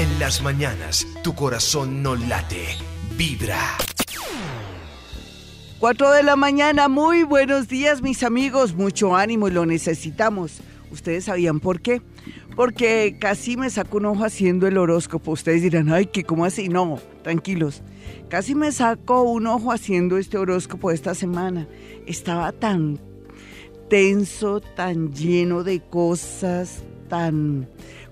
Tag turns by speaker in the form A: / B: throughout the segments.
A: En las mañanas, tu corazón no late, vibra.
B: 4 de la mañana, muy buenos días mis amigos, mucho ánimo y lo necesitamos. ¿Ustedes sabían por qué? Porque casi me saco un ojo haciendo el horóscopo. Ustedes dirán, ay, ¿qué, ¿cómo así? No, tranquilos. Casi me saco un ojo haciendo este horóscopo esta semana. Estaba tan tenso, tan lleno de cosas, tan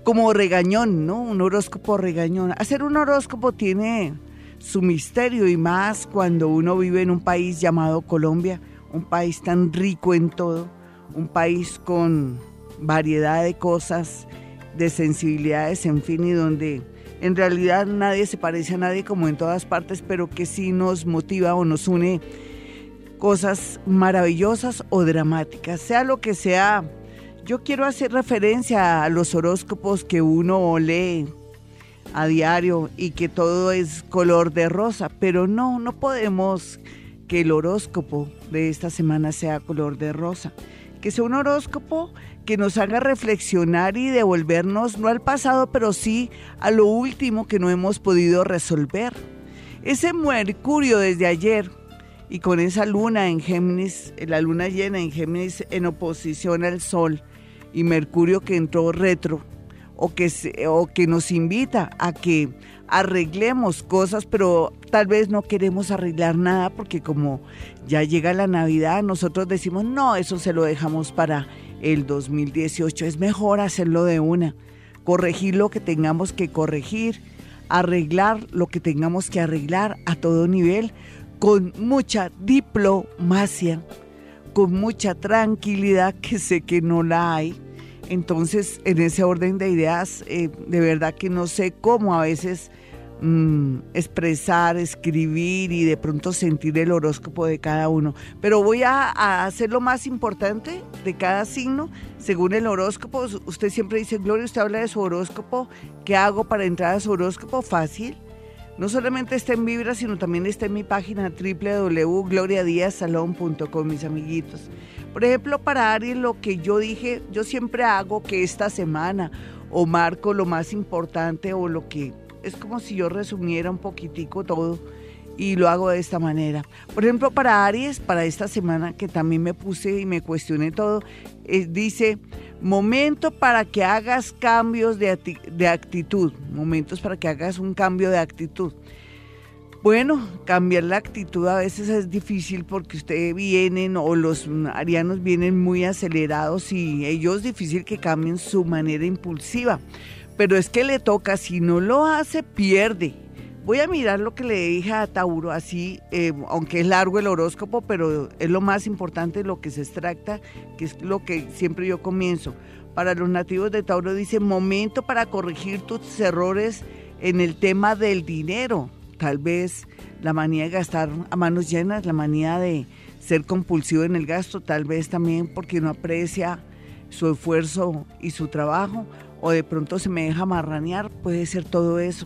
B: como regañón, ¿no? Un horóscopo regañón. Hacer un horóscopo tiene su misterio y más cuando uno vive en un país llamado Colombia, un país tan rico en todo, un país con variedad de cosas, de sensibilidades, en fin, y donde en realidad nadie se parece a nadie como en todas partes, pero que sí nos motiva o nos une cosas maravillosas o dramáticas, sea lo que sea. Yo quiero hacer referencia a los horóscopos que uno lee a diario y que todo es color de rosa, pero no, no podemos que el horóscopo de esta semana sea color de rosa, que sea un horóscopo que nos haga reflexionar y devolvernos no al pasado, pero sí a lo último que no hemos podido resolver. Ese Mercurio desde ayer y con esa luna en Géminis, la luna llena en Géminis en oposición al Sol y Mercurio que entró retro o que, o que nos invita a que arreglemos cosas, pero tal vez no queremos arreglar nada porque como ya llega la Navidad, nosotros decimos, no, eso se lo dejamos para el 2018, es mejor hacerlo de una, corregir lo que tengamos que corregir, arreglar lo que tengamos que arreglar a todo nivel, con mucha diplomacia, con mucha tranquilidad que sé que no la hay entonces, en ese orden de ideas, eh, de verdad que no sé cómo a veces mm, expresar, escribir y de pronto sentir el horóscopo de cada uno. Pero voy a, a, hacer lo más importante de cada signo según el horóscopo. Usted siempre dice, Gloria, usted habla de su horóscopo. ¿Qué hago para entrar a su horóscopo? Fácil no solamente está en Vibra, sino también está en mi página www.gloriadiazsalon.com, mis amiguitos. Por ejemplo, para Aries, lo que yo dije, yo siempre hago que esta semana o marco lo más importante o lo que es como si yo resumiera un poquitico todo y lo hago de esta manera. Por ejemplo, para Aries, para esta semana que también me puse y me cuestioné todo, eh, dice, momento para que hagas cambios de, de actitud, momentos para que hagas un cambio de actitud. Bueno, cambiar la actitud a veces es difícil porque ustedes vienen o los arianos vienen muy acelerados y ellos es difícil que cambien su manera impulsiva. Pero es que le toca, si no lo hace, pierde Voy a mirar lo que le dije a Tauro, así, eh, aunque es largo el horóscopo, pero es lo más importante, lo que se extracta, que es lo que siempre yo comienzo. Para los nativos de Tauro dice, momento para corregir tus errores en el tema del dinero. Tal vez la manía de gastar a manos llenas, la manía de ser compulsivo en el gasto, tal vez también porque no aprecia su esfuerzo y su trabajo, o de pronto se me deja marranear, puede ser todo eso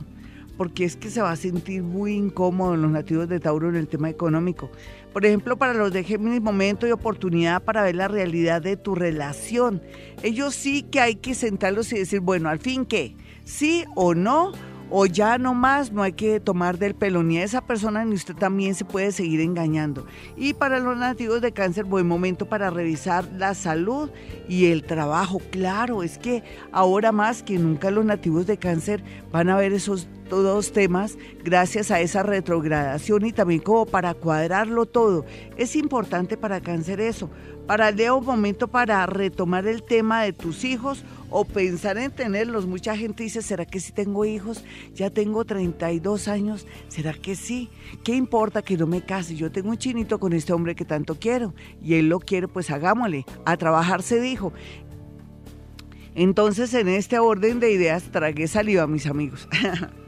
B: porque es que se va a sentir muy incómodo los nativos de Tauro en el tema económico. Por ejemplo, para los de Géminis, momento y oportunidad para ver la realidad de tu relación. Ellos sí que hay que sentarlos y decir, bueno, al fin qué, sí o no, o ya no más, no hay que tomar del pelo ni a esa persona ni usted también se puede seguir engañando. Y para los nativos de cáncer, buen momento para revisar la salud y el trabajo. Claro, es que ahora más que nunca los nativos de cáncer van a ver esos dos temas gracias a esa retrogradación y también como para cuadrarlo todo. Es importante para cáncer eso. Para Leo, momento para retomar el tema de tus hijos o pensar en tenerlos. Mucha gente dice, ¿será que si tengo hijos? Ya tengo 32 años, ¿será que sí? ¿Qué importa que no me case? Yo tengo un chinito con este hombre que tanto quiero y él lo quiere, pues hagámosle. A trabajar se dijo. Entonces, en este orden de ideas, tragué saliva, mis amigos.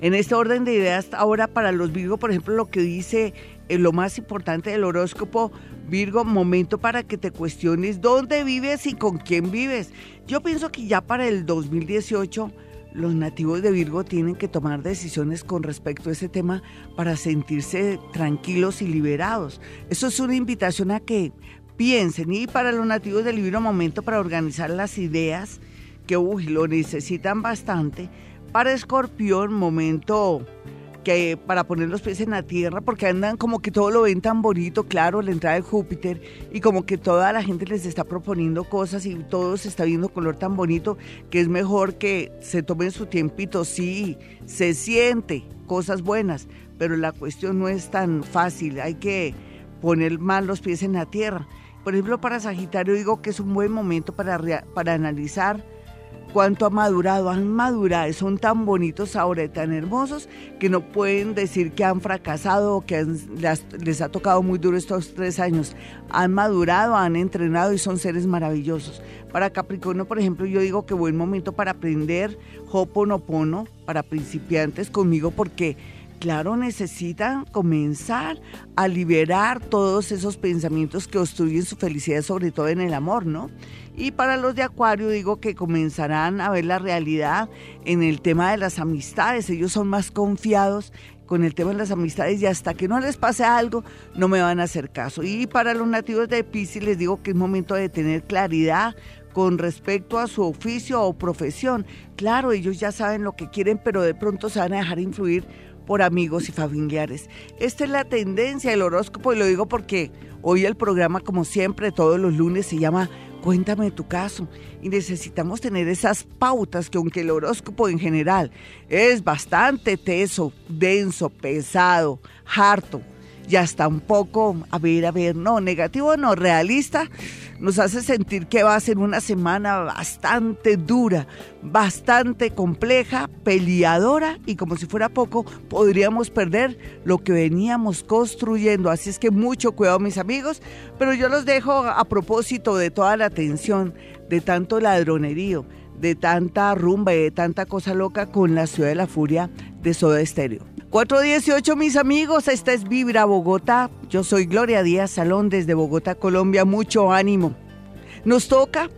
B: En este orden de ideas, ahora para los Virgo, por ejemplo, lo que dice eh, lo más importante del horóscopo, Virgo, momento para que te cuestiones dónde vives y con quién vives. Yo pienso que ya para el 2018 los nativos de Virgo tienen que tomar decisiones con respecto a ese tema para sentirse tranquilos y liberados. Eso es una invitación a que piensen y para los nativos del Libro momento para organizar las ideas que uy, lo necesitan bastante Para Escorpión, momento que para poner los pies en la tierra, porque andan como que todo lo ven tan bonito, claro, la entrada de Júpiter, y como que toda la gente les está proponiendo cosas y todo se está viendo color tan bonito que es mejor que se tomen su tiempito, sí, se siente cosas buenas, pero la cuestión no es tan fácil, hay que poner más los pies en la tierra. Por ejemplo, para Sagitario digo que es un buen momento para, para analizar cuánto ha madurado, han madurado, son tan bonitos ahora y tan hermosos que no pueden decir que han fracasado o que les, ha tocado muy duro estos tres años. Han madurado, han entrenado y son seres maravillosos. Para Capricornio, por ejemplo, yo digo que buen momento para aprender Hoponopono para principiantes conmigo porque claro, necesitan comenzar a liberar todos esos pensamientos que obstruyen su felicidad, sobre todo en el amor, ¿no? Y para los de Acuario digo que comenzarán a ver la realidad en el tema de las amistades. Ellos son más confiados con el tema de las amistades y hasta que no les pase algo no me van a hacer caso. Y para los nativos de Pisces les digo que es momento de tener claridad con respecto a su oficio o profesión. Claro, ellos ya saben lo que quieren, pero de pronto se van a dejar influir por amigos y familiares. Esta es la tendencia del horóscopo y lo digo porque hoy el programa, como siempre, todos los lunes se llama Cuéntame tu caso. Y necesitamos tener esas pautas que aunque el horóscopo en general es bastante teso, denso, pesado, harto, y hasta un poco, a ver, a ver, no, negativo, no, realista, nos hace sentir que va a ser una semana bastante dura, bastante compleja, peleadora y como si fuera poco, podríamos perder lo que veníamos construyendo. Así es que mucho cuidado mis amigos, pero yo los dejo a propósito de toda la tensión, de tanto ladronerío, de tanta rumba y de tanta cosa loca con la ciudad de la furia de Soda Estéreo. 418, mis amigos, esta es Vibra Bogotá. Yo soy Gloria Díaz Salón desde Bogotá, Colombia. Mucho ánimo. Nos toca,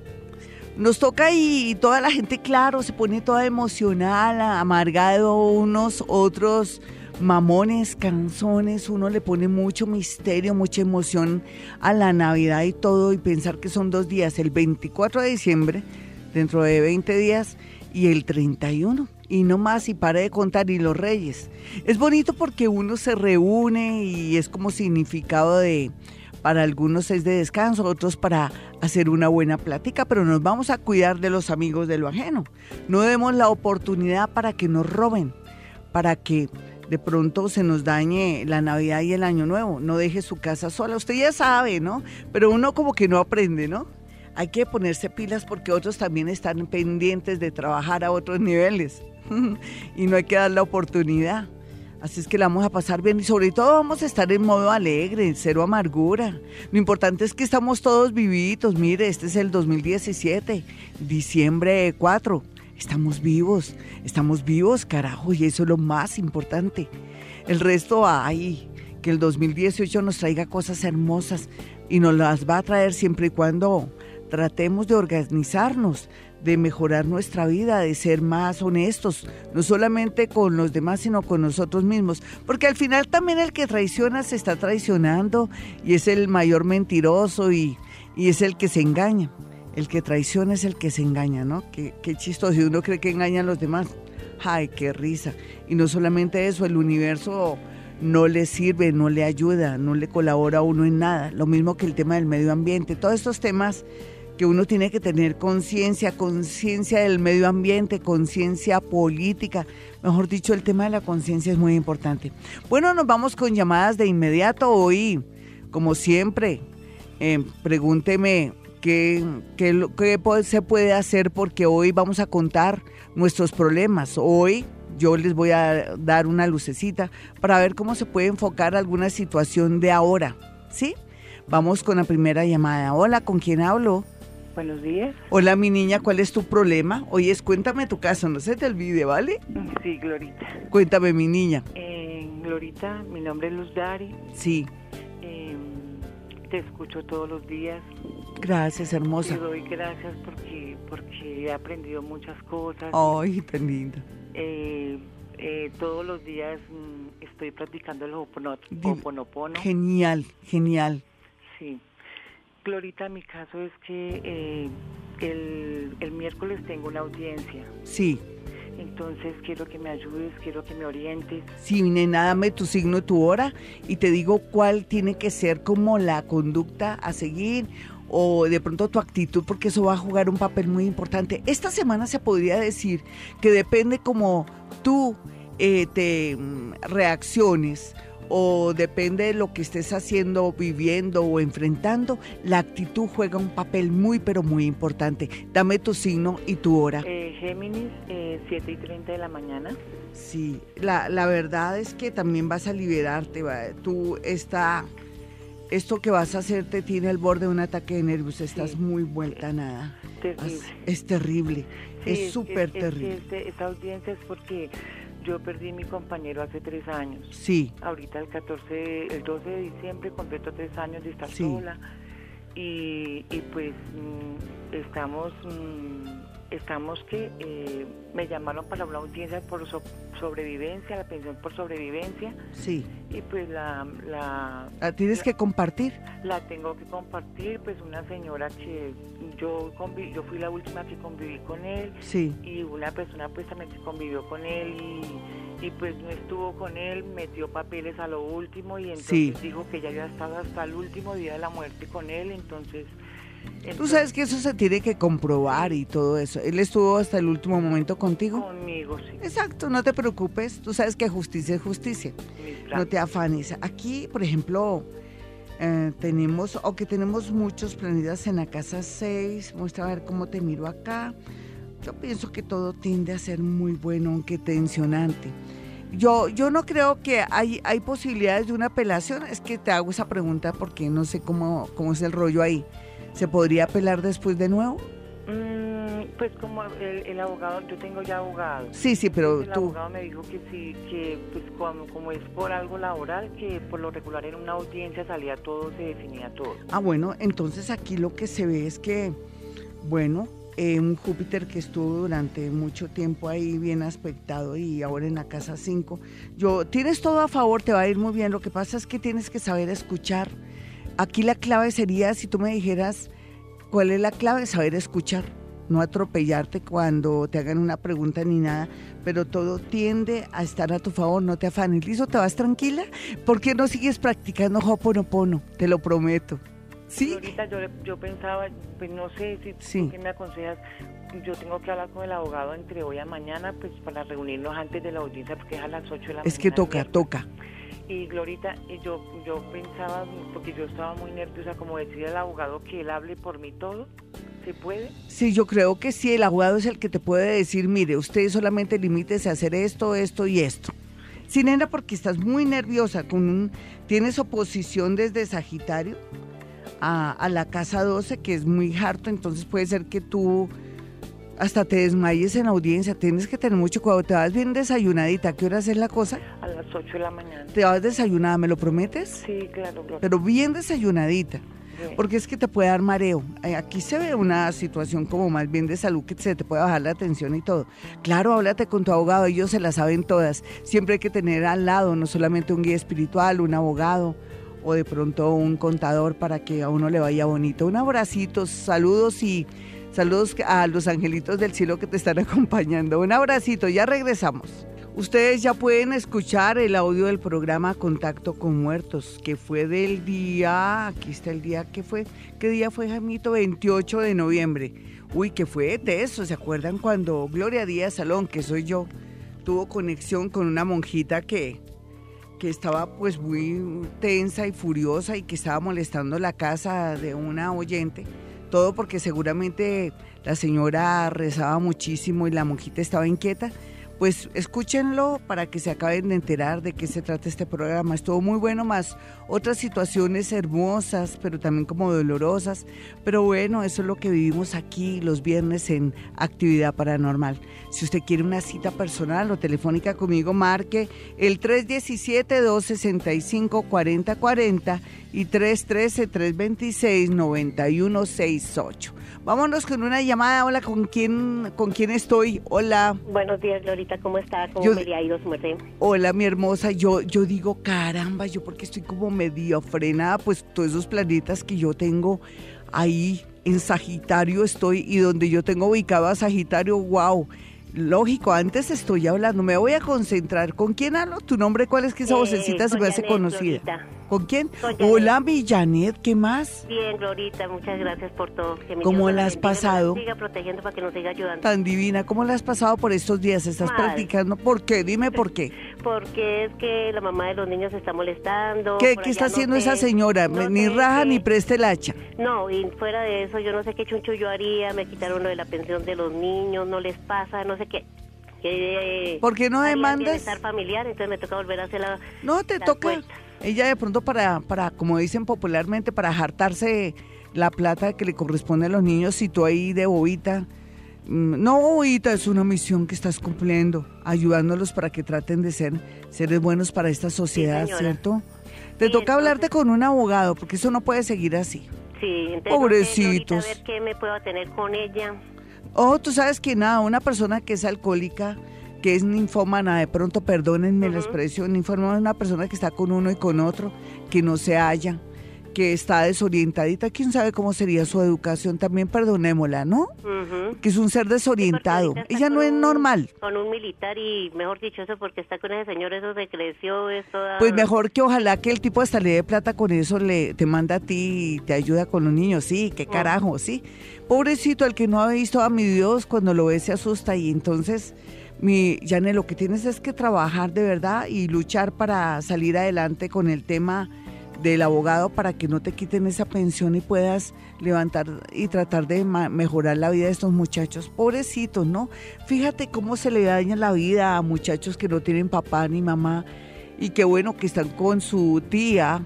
B: nos toca y, toda la gente, claro, se pone toda emocional, amargado, unos, otros mamones, canzones, uno le pone mucho misterio, mucha emoción a la Navidad y todo, y pensar que son dos días, el 24 de diciembre, dentro de 20 días, y el 31 y no más y para de contar y los reyes. Es bonito porque uno se reúne y es como significado de, para algunos es de descanso, otros para hacer una buena plática, pero nos vamos a cuidar de los amigos de lo ajeno. No demos la oportunidad para que nos roben, para que de pronto se nos dañe la Navidad y el Año Nuevo. No deje su casa sola. Usted ya sabe, ¿no? Pero uno como que no aprende, ¿no? Hay que ponerse pilas porque otros también están pendientes de trabajar a otros niveles. y no hay que dar la oportunidad. Así es que la vamos a pasar bien y sobre todo vamos a estar en modo alegre, cero amargura. Lo importante es que estamos todos vivitos. Mire, este es el 2017, diciembre 4. Estamos vivos, estamos vivos, carajo, y eso es lo más importante. El resto, ay, que el 2018 nos traiga cosas hermosas y nos las va a traer siempre y cuando tratemos de organizarnos, de mejorar nuestra vida, de ser más honestos, no solamente con los demás, sino con nosotros mismos. Porque al final también el que traiciona se está traicionando y es el mayor mentiroso y, es el que se engaña. El que traiciona es el que se engaña, ¿no? Qué, qué chistoso. Si uno cree que engaña a los demás, ¡ay, qué risa! Y no solamente eso, el universo no le sirve, no le ayuda, no le colabora a uno en nada. Lo mismo que el tema del medio ambiente. Todos estos temas que uno tiene que tener conciencia, conciencia del medio ambiente, conciencia política. Mejor dicho, el tema de la conciencia es muy importante. Bueno, nos vamos con llamadas de inmediato hoy, como siempre. Eh, pregúnteme qué, qué, qué se puede hacer porque hoy vamos a contar nuestros problemas. Hoy yo les voy a dar una lucecita para ver cómo se puede enfocar alguna situación de ahora. ¿Sí? Vamos con la primera llamada. Hola, ¿con quién hablo?
C: Buenos días.
B: Hola, mi niña, ¿cuál es tu problema? es cuéntame tu caso, no se te olvide, ¿vale?
C: Sí, Glorita.
B: Cuéntame, mi niña.
C: Eh, Glorita, mi nombre es Luz Dari.
B: Sí.
C: Em, te escucho todos los días.
B: Gracias, hermosa.
C: Te doy gracias porque, porque he aprendido muchas cosas.
B: Ay, tan linda.
C: Eh, eh, todos los días mm, estoy practicando el hoponopono.
B: Genial, genial.
C: Sí. Glorita, mi caso es que eh, el, miércoles tengo una audiencia.
B: Sí.
C: entonces quiero que me ayudes, quiero que me orientes.
B: Sí, nena, dame tu signo, tu hora y te digo cuál tiene que ser como la conducta a seguir o de pronto tu actitud, porque eso va a jugar un papel muy importante. Esta semana se podría decir que depende como tú eh, te mm, reacciones o depende de lo que estés haciendo, viviendo o enfrentando, la actitud juega un papel muy, pero muy importante. Dame tu signo y tu hora.
C: Eh, Géminis, eh, 7 y 30 de la mañana.
B: Sí, la, la verdad es que también vas a liberarte. Tú está, esto que vas a hacer te tiene al borde de un ataque de nervios. Estás muy vuelta a nada.
C: Terrible.
B: Es terrible. es súper terrible.
C: Este, esta audiencia es porque yo perdí a mi compañero hace tres años.
B: Sí.
C: Ahorita el 14, el 12 de diciembre completo tres años de estar sola. Y, y pues mm, estamos, mm, estamos que eh, me llamaron para una audiencia por sobrevivencia, la pensión por sobrevivencia.
B: Sí.
C: Y pues la... ¿La,
B: ¿La tienes que compartir?
C: La tengo que compartir, pues una señora que yo yo fui la última que conviví con él.
B: Sí.
C: Y una persona pues también convivió con él y, y pues no estuvo con él, metió papeles a lo último y entonces dijo que ya había estado hasta el último día de la muerte con él, entonces...
B: Tú sabes que eso se tiene que comprobar y todo eso. ¿Él estuvo hasta el último momento contigo?
C: Conmigo, sí.
B: Exacto, no te preocupes. Tú sabes que justicia es justicia. No te afanes. Aquí, por ejemplo, eh, tenemos, o que tenemos muchos planetas en la casa 6. Muestra a ver cómo te miro acá. Yo pienso que todo tiende a ser muy bueno, aunque tensionante. Yo, yo no creo que hay, hay posibilidades de una apelación. Es que te hago esa pregunta porque no sé cómo, cómo es el rollo ahí. ¿Se podría apelar después de nuevo?
C: Mm, pues como el, abogado, yo tengo ya abogado.
B: Sí, sí, pero
C: el abogado me dijo que sí, que pues como, como, es por algo laboral, que por lo regular en una audiencia salía todo, se definía todo.
B: Ah, bueno, entonces aquí lo que se ve es que, bueno, eh, un Júpiter que estuvo durante mucho tiempo ahí bien aspectado y ahora en la casa 5. Yo, tienes todo a favor, te va a ir muy bien. Lo que pasa es que tienes que saber escuchar Aquí la clave sería, si tú me dijeras, ¿cuál es la clave? Saber escuchar, no atropellarte cuando te hagan una pregunta ni nada, pero todo tiende a estar a tu favor, no te afanes. ¿Listo? ¿Te vas tranquila? ¿Por qué no sigues practicando Hoponopono? Te lo prometo. ¿Sí?
C: Ahorita yo, yo pensaba, pues no sé si sí. ¿qué me aconsejas. Yo tengo que hablar con el abogado entre hoy a mañana, pues para reunirnos antes de la audiencia, porque es a las 8 de la mañana.
B: Es que toca, toca.
C: Y Glorita, yo, yo pensaba, porque yo estaba muy nerviosa, como decía el abogado, que él hable por mí todo. ¿Se puede?
B: Sí, yo creo que sí, el abogado es el que te puede decir, mire, usted solamente limítese a hacer esto, esto y esto. Sin nena, porque estás muy nerviosa, con un, tienes oposición desde Sagitario a, a la casa 12, que es muy harto, entonces puede ser que tú hasta te desmayes en audiencia. Tienes que tener mucho cuidado. Te vas bien desayunadita. qué hora es la cosa?
C: A las 8 de la mañana.
B: ¿Te vas desayunada? ¿Me lo prometes?
C: Sí, claro.
B: Pero bien desayunadita. Porque es que te puede dar mareo. Eh, aquí se ve una situación como más bien de salud que se te puede bajar la tensión y todo. Claro, háblate con tu abogado, ellos se la saben todas. Siempre hay que tener al lado no solamente un guía espiritual, un abogado o de pronto un contador para que a uno le vaya bonito. Un abracito, saludos y Saludos a los angelitos del cielo que te están acompañando. Un abracito, ya regresamos. Ustedes ya pueden escuchar el audio del programa Contacto con Muertos, que fue del día, aquí está el día que fue, ¿qué día fue, Jamito? 28 de noviembre. Uy, que fue de eso, ¿se acuerdan cuando Gloria Díaz Salón, que soy yo, tuvo conexión con una monjita que, que estaba pues muy tensa y furiosa y que estaba molestando la casa de una oyente? Todo porque seguramente la señora rezaba muchísimo y la monjita estaba inquieta. Pues escúchenlo para que se acaben de enterar de qué se trata este programa. Estuvo muy bueno, más otras situaciones hermosas, pero también como dolorosas. Pero bueno, eso es lo que vivimos aquí los viernes en Actividad Paranormal. Si usted quiere una cita personal o telefónica conmigo, marque el 317-265-4040 y 313-326-9168. Vámonos con una llamada. Hola, ¿con quién, ¿con quién estoy? Hola.
D: Buenos días, Glorita. ¿Cómo está? ¿Cómo me ha ido su
B: Hola, mi hermosa. Yo, yo digo, caramba, yo porque estoy como medio frenada, pues todos esos planetas que yo tengo ahí en Sagitario estoy y donde yo tengo ubicado a Sagitario, wow Lógico, antes estoy hablando, me voy a concentrar. ¿Con quién hablo? ¿Tu nombre cuál es que esa
D: Eh,
B: vocecita se me hace
D: Janet,
B: conocida? ¿Con quién?
D: Con.
B: Hola, mi Janet, ¿qué más?
D: Bien, Glorita, muchas gracias por todo. Que mi
B: ¿Cómo
D: Dios
B: la has
D: bendiga,
B: pasado?
D: Que siga protegiendo para que nos siga ayudando.
B: Tan divina, ¿cómo la has pasado por estos días? ¿Estás
D: Mal.
B: practicando? ¿Por qué? Dime por qué.
D: Porque es que la mamá de los niños se está molestando.
B: ¿Qué, está
D: no
B: haciendo
D: sé,
B: esa señora?
D: no
B: ni
D: sé
B: raja ni preste el hacha.
D: No, y fuera de eso, yo no sé qué chuncho yo haría. Me quitaron lo de la pensión de los niños, no les pasa, no sé qué. que,
B: ¿Por qué no demandas?
D: bienestar familiar, entonces me toca volver a hacer la.
B: No, te toca. Ella de pronto para, para, como dicen popularmente, para jartarse la plata que le corresponde a los niños, tú ahí de bobita. mm, No, bobita, es una misión que estás cumpliendo, ayudándolos para que traten de ser seres buenos para esta sociedad. ¿cierto? Te
D: Sí,
B: toca hablarte con un abogado, porque eso no puede seguir así.
D: Sí, entonces.
B: Pobrecitos.
D: a ver qué me puedo tener con ella.
B: Oh, tú sabes que nada, una persona que es alcohólica, que es ninfómana, de pronto, perdónenme la
D: Ujú.
B: expresión, ninfómana es una persona que está con uno y con otro, que no se halla, que está desorientadita, quién sabe cómo sería su educación, también perdonémosla, ¿no? Que es un ser desorientado. Ella no es
D: un-
B: normal.
D: Con un militar y mejor dicho eso porque está con ese señor, eso se creció, es toda...
B: Pues mejor que ojalá que el tipo hasta le dé plata con eso, le te manda a ti y te ayuda con los niños. Sí, qué carajo, sí. Pobrecito, el que no ha visto a mi Dios, cuando lo ve se asusta y entonces, mi Janet, lo que tienes es que trabajar de verdad y luchar para salir adelante con el tema del abogado para que no te quiten esa pensión y puedas levantar y tratar de mejorar la vida de estos muchachos. Pobrecitos, ¿no? Fíjate cómo se le daña la vida a muchachos que no tienen papá ni mamá y qué bueno que están con su tía,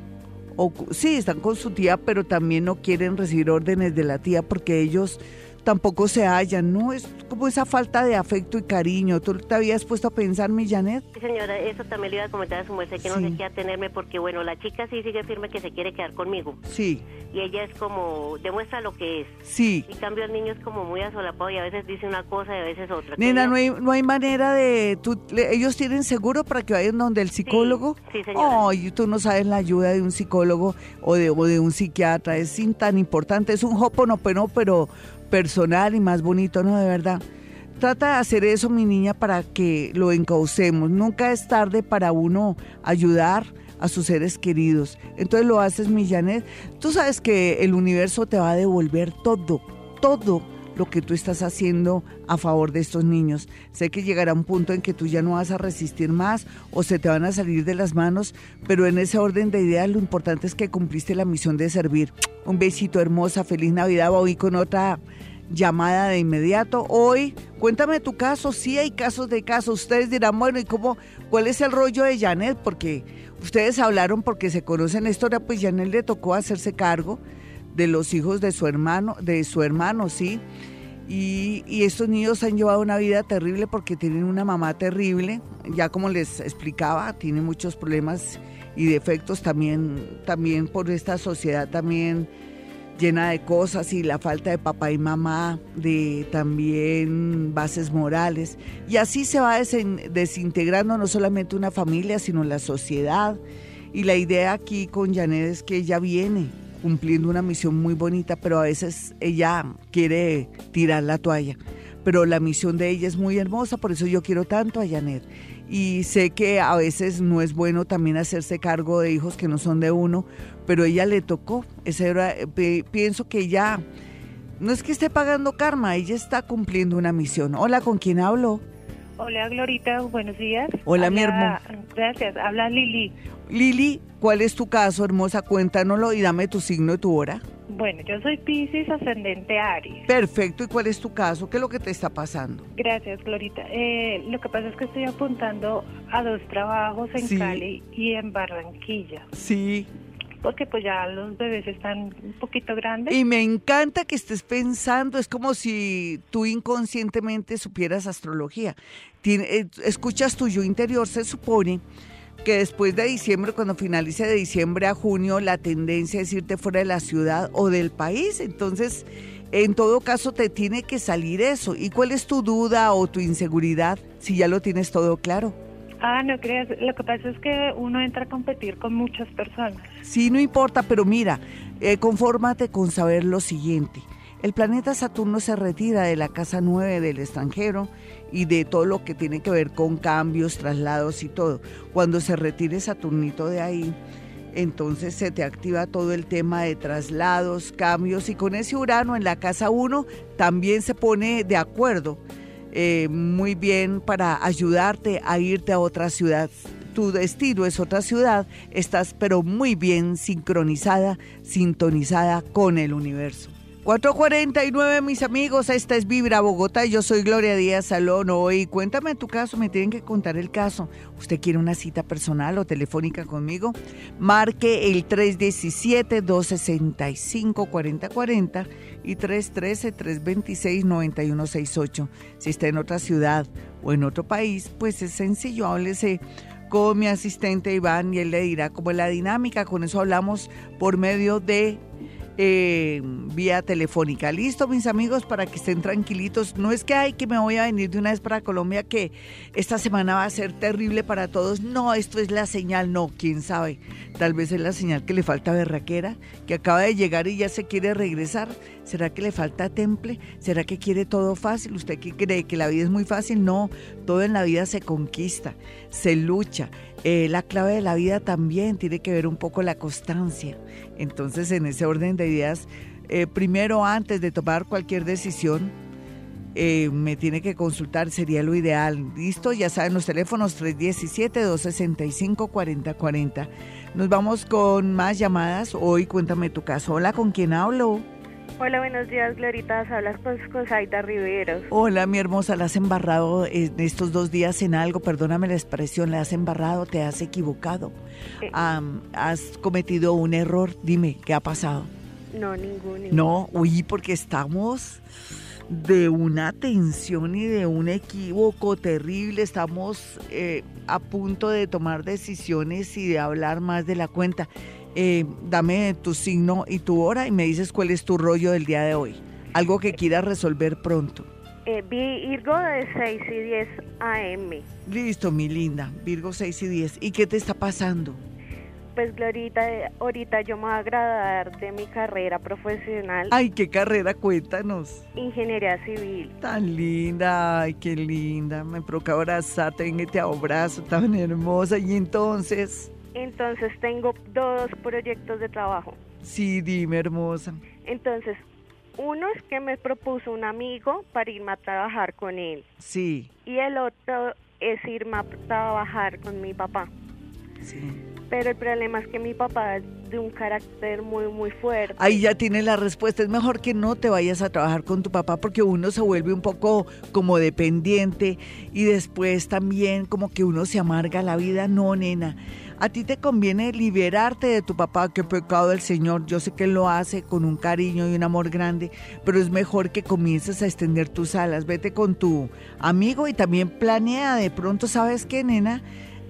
B: o sí, están con su tía, pero también no quieren recibir órdenes de la tía porque ellos tampoco se hallan, ¿no? Es como esa falta de afecto y cariño. ¿Tú te habías puesto a pensar, mi Janet?
D: Sí, señora, eso también le iba a comentar a su mujer que no
B: Sí.
D: sé qué atenerme porque, bueno, la chica sí sigue firme que se quiere quedar conmigo
B: Sí,
D: y ella es como, demuestra lo que es.
B: sí.
D: En cambio, el niño es como muy asolapado y a veces dice una cosa y a veces otra.
B: Nena, no hay, no hay manera de... Tú, le- ¿Ellos tienen seguro para que vayan donde el psicólogo?
D: sí, señora.
B: Ay, tú no sabes la ayuda de un psicólogo o de, o de un psiquiatra. Es sin- tan importante. Es un hoponopono, pero personal y más bonito, ¿no? De verdad. Trata de hacer eso, mi niña, para que lo encaucemos. Nunca es tarde para uno ayudar a sus seres queridos. Entonces lo haces, mi Janet. Tú sabes que el universo te va a devolver todo, todo lo que tú estás haciendo a favor de estos niños. Sé que llegará un punto en que tú ya no vas a resistir más o se te van a salir de las manos, pero en ese orden de ideas lo importante es que cumpliste la misión de servir. Un besito hermosa, feliz Navidad, voy con otra llamada de inmediato. Hoy, cuéntame tu caso, sí hay casos de casos. Ustedes dirán, bueno, ¿y cómo, cuál es el rollo de Janet? Porque ustedes hablaron porque se conocen la historia, pues Janet le tocó hacerse cargo de los hijos de su hermano, de su hermano, sí. Y, y estos niños han llevado una vida terrible porque tienen una mamá terrible. Ya como les explicaba, tiene muchos problemas y defectos también, también por esta sociedad también llena de cosas y la falta de papá y mamá, de también bases morales. Y así se va desintegrando no solamente una familia, sino la sociedad. Y la idea aquí con Janet es que ella viene cumpliendo una misión muy bonita, pero a veces ella quiere tirar la toalla. Pero la misión de ella es muy hermosa, por eso yo quiero tanto a Janet. Y sé que a veces no es bueno también hacerse cargo de hijos que no son de uno, pero ella le tocó. Ese era, pi- pienso que ella no es que esté pagando karma, ella está cumpliendo una misión. Hola, ¿con quién hablo?
E: Hola Glorita, buenos días.
B: Hola, mi
E: Habla- Gracias, habla Lili.
B: Lili, ¿cuál es tu caso, hermosa? Cuéntanoslo y dame tu signo y tu hora.
E: Bueno, yo soy Pisces, ascendente Aries.
B: Perfecto, ¿y cuál es tu caso? ¿Qué es lo que te está pasando?
E: Gracias, Glorita. Eh, lo que pasa es que estoy apuntando a dos trabajos en
B: Sí.
E: Cali y en Barranquilla,
B: Sí.
E: Porque pues ya los bebés están un poquito grandes.
B: Y me encanta que estés pensando, es como si tú inconscientemente supieras astrología. Eh, escuchas tu yo interior, se supone que después de diciembre, cuando finalice de diciembre a junio, la tendencia es irte fuera de la ciudad o del país. Entonces, en todo caso, te tiene que salir eso. ¿Y cuál es tu duda o tu inseguridad si ya lo tienes todo claro?
E: Ah, no creas, lo que pasa es que uno entra a competir con muchas personas.
B: Sí, no importa, pero mira, eh, confórmate con saber lo siguiente. El planeta Saturno se retira de la casa 9 del extranjero y de todo lo que tiene que ver con cambios, traslados y todo. Cuando se retire Saturnito de ahí, entonces se te activa todo el tema de traslados, cambios y con ese Urano en la casa 1 también se pone de acuerdo eh, muy bien para ayudarte a irte a otra ciudad. Tu destino es otra ciudad, estás pero muy bien sincronizada, sintonizada con el universo. 449, mis amigos, esta es Vibra Bogotá yo soy Gloria Díaz Salón. Hoy cuéntame tu caso, me tienen que contar el caso. ¿Usted quiere una cita personal o telefónica conmigo? Marque el 317-265-4040 y 313-326-9168. Si está en otra ciudad o en otro país, pues es sencillo, háblese con mi asistente Iván y él le dirá cómo es la dinámica. Con eso hablamos por medio de eh, vía telefónica. Listo, mis amigos, para que estén tranquilitos. No es que hay que me voy a venir de una vez para Colombia, que esta semana va a ser terrible para todos. No, esto es la señal. No, quién sabe. Tal vez es la señal que le falta berraquera, que acaba de llegar y ya se quiere regresar. ¿Será que le falta temple? ¿Será que quiere todo fácil? ¿Usted qué cree? ¿Que la vida es muy fácil? No, todo en la vida se conquista, se lucha. Eh, la clave de la vida también tiene que ver un poco la constancia. Entonces, en ese orden de ideas, eh, primero antes de tomar cualquier decisión, eh, me tiene que consultar, sería lo ideal. Listo, ya saben los teléfonos 317-265-4040. Nos vamos con más llamadas. Hoy cuéntame tu caso. Hola, ¿con quién hablo?
F: Hola, buenos días, Glorita. Hablas con, con Zaida Riveros.
B: Hola, mi hermosa. ¿La has embarrado en estos dos días en algo? Perdóname la expresión. ¿La has embarrado? ¿Te has equivocado?
F: Eh.
B: ¿Has cometido un error? Dime, ¿qué ha pasado?
F: No, ninguno.
B: No, uy, porque estamos de una tensión y de un equívoco terrible. Estamos eh, a punto de tomar decisiones y de hablar más de la cuenta. Eh, dame tu signo y tu hora y me dices cuál es tu rollo del día de hoy. Algo que quieras resolver pronto.
F: Eh, Virgo de 6 y 10 AM.
B: Listo, mi linda. Virgo 6 y 10. ¿Y qué te está pasando?
F: Pues Glorita, ahorita yo me voy a graduar de mi carrera profesional.
B: Ay, qué carrera, cuéntanos.
F: Ingeniería civil.
B: Tan linda, ay, qué linda. Me provoca abrazarte, en este abrazo tan hermosa. Y entonces...
F: Entonces tengo dos proyectos de trabajo.
B: Sí, dime, hermosa.
F: Entonces, uno es que me propuso un amigo para irme a trabajar con él.
B: Sí.
F: Y el otro es irme a trabajar con mi papá.
B: Sí.
F: Pero el problema es que mi papá es de un carácter muy, muy fuerte.
B: Ahí ya tienes la respuesta. Es mejor que no te vayas a trabajar con tu papá porque uno se vuelve un poco como dependiente y después también como que uno se amarga la vida. No, nena. A ti te conviene liberarte de tu papá, qué pecado del Señor. Yo sé que él lo hace con un cariño y un amor grande, pero es mejor que comiences a extender tus alas. Vete con tu amigo y también planea de pronto, ¿sabes qué, nena?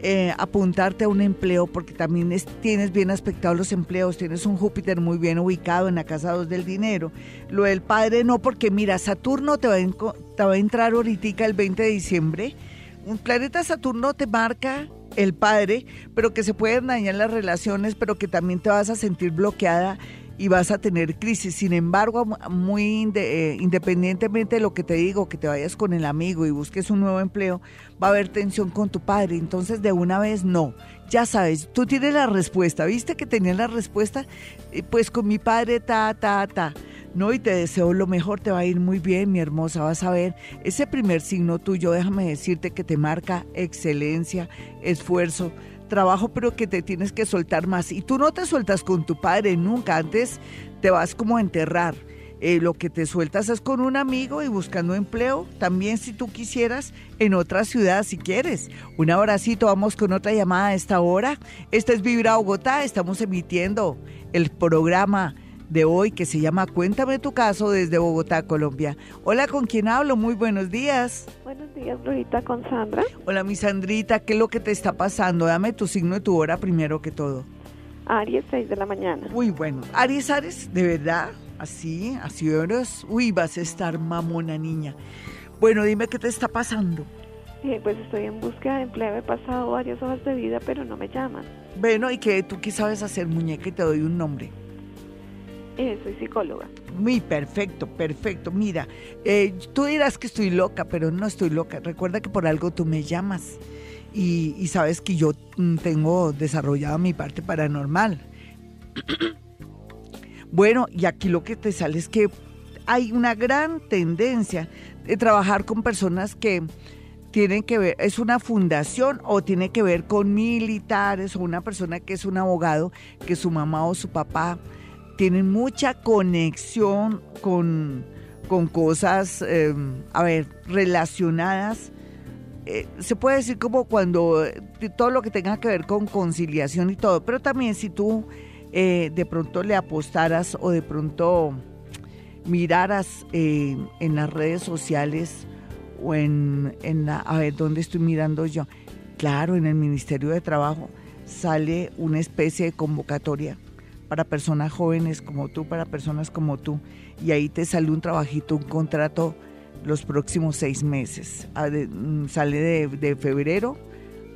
B: Eh, apuntarte a un empleo porque también es- tienes bien aspectados los empleos, tienes un Júpiter muy bien ubicado en la casa 2 del dinero. Lo del padre no, porque mira, Saturno te va te va a entrar ahorita el 20 de diciembre. Un planeta Saturno te marca el padre, pero que se pueden dañar las relaciones, pero que también te vas a sentir bloqueada y vas a tener crisis. Sin embargo, muy eh, independientemente de lo que te digo, que te vayas con el amigo y busques un nuevo empleo, va a haber tensión con tu padre. Entonces, de una vez, no. Ya sabes, tú tienes la respuesta. ¿Viste que tenías la respuesta? Eh, Pues con mi padre, ta, ta, ta. No, y te deseo lo mejor, te va a ir muy bien, mi hermosa, vas a ver. Ese primer signo tuyo, déjame decirte que te marca excelencia, esfuerzo, trabajo, pero que te tienes que soltar más. Y tú no te sueltas con tu padre nunca, antes te vas como a enterrar. Eh, lo que te sueltas es con un amigo y buscando empleo, también si tú quisieras, en otra ciudad si quieres. Un abracito, vamos con otra llamada a esta hora. Esta es Vibra Bogotá, estamos emitiendo el programa de hoy que se llama Cuéntame tu caso desde Bogotá, Colombia. Hola, ¿con quién hablo? Muy buenos días.
F: Buenos días, Glorita, con Sandra.
B: Hola, mi Sandrita, ¿qué es lo que te está pasando? Dame tu signo y tu hora primero que todo.
F: Aries, 6 de la mañana.
B: Muy bueno. Aries, Aries, ¿de verdad? Así, así eres. Uy, vas a estar mamona, niña. Bueno, dime qué te está pasando.
F: Eh, pues estoy en búsqueda de empleo. He pasado varias hojas de vida, pero no me llaman.
B: Bueno, ¿y qué tú qué sabes hacer, muñeca? Y te doy un nombre.
F: Eh, soy psicóloga.
B: Muy perfecto, perfecto. Mira, eh, tú dirás que estoy loca, pero no estoy loca. Recuerda que por algo tú me llamas y, y sabes que yo mm, tengo desarrollada mi parte paranormal. Bueno, y aquí lo que te sale es que hay una gran tendencia de trabajar con personas que tienen que ver, es una fundación o tiene que ver con militares o una persona que es un abogado, que su mamá o su papá tienen mucha conexión con, con cosas, eh, a ver, relacionadas. eh, se puede decir como cuando eh, todo lo que tenga que ver con conciliación y todo, pero también si tú eh, de pronto le apostaras o de pronto miraras eh, en las redes sociales o en, en la, a ver, ¿dónde estoy mirando yo? Claro, en el Ministerio de Trabajo sale una especie de convocatoria para personas jóvenes como tú, para personas como tú, y ahí te sale un trabajito, un contrato los próximos seis meses. Mm, sale de, de febrero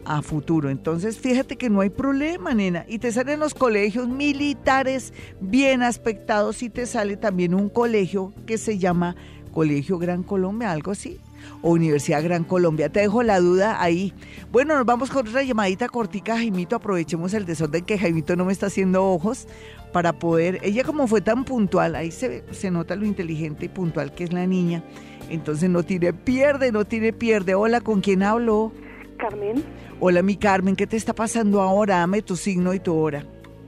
B: a futuro. Entonces, fíjate que no hay problema, nena. Y te salen los colegios militares bien aspectados y te sale también un colegio que se llama Colegio Gran Colombia, algo así. O Universidad Gran Colombia. Te dejo la duda ahí. Bueno, nos vamos con otra llamadita cortica, Jaimito. Aprovechemos el desorden que Jaimito no me está haciendo ojos para poder. Ella, como fue tan puntual, ahí se, se nota lo inteligente y puntual que es la niña. Entonces no tiene pierde, no tiene pierde. Hola, ¿con quién hablo?
F: Carmen,
B: Hola, mi Carmen, ¿qué te está pasando ahora? Dame tu signo y tu hora.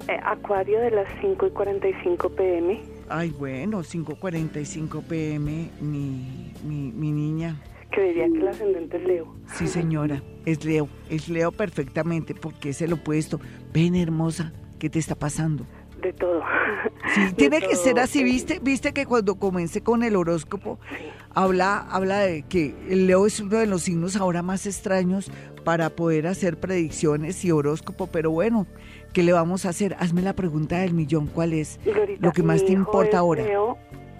F: eh, Acuario de las 5 y 45 pm.
B: Ay, bueno, 5.45 pm, mi, mi, mi niña.
F: Creería que el ascendente es Leo.
B: Sí, señora, es Leo, es Leo perfectamente porque es el opuesto. Ven, hermosa, ¿qué te está pasando?
F: De todo.
B: Sí,
F: De
B: tiene que ser así,
F: sí.
B: ¿viste? ¿Viste que cuando comencé con el horóscopo habla, habla de que el Leo es uno de los signos ahora más extraños para poder hacer predicciones y horóscopo? Pero bueno, ¿qué le vamos a hacer? Hazme la pregunta del millón, ¿cuál es?
F: Glorita,
B: Lo que más te importa ahora.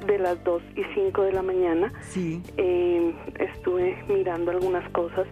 F: De las 2 y 5 de la mañana.
B: Sí,
F: Eh, estuve mirando algunas cosas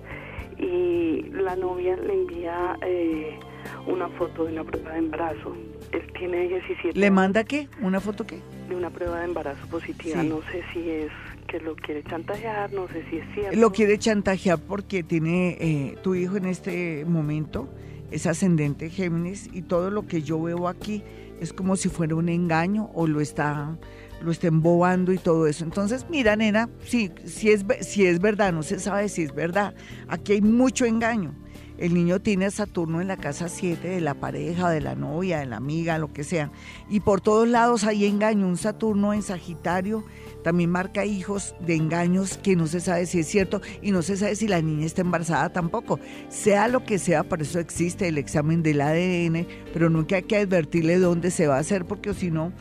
F: y la novia le envía eh, una foto de una prueba de embarazo. Él tiene 17
B: ¿le manda qué? ¿Una foto qué?
F: de una prueba de embarazo positiva.
B: Sí.
F: No sé si es que lo quiere chantajear, no sé si es cierto.
B: Lo quiere chantajear porque tiene eh, tu hijo en este momento, es ascendente Géminis y todo lo que yo veo aquí es como si fuera un engaño o lo está lo está embobando y todo eso. Entonces, mira, nena, si, si, es, si es verdad, no se sabe si es verdad. Aquí hay mucho engaño. El niño tiene a Saturno en la casa 7 de la pareja, de la novia, de la amiga, lo que sea. Y por todos lados hay engaño. Un Saturno en Sagitario también marca hijos de engaños que no se sabe si es cierto y no se sabe si la niña está embarazada tampoco. Sea lo que sea, por eso existe el examen del ADN, pero nunca hay que advertirle dónde se va a hacer porque si no,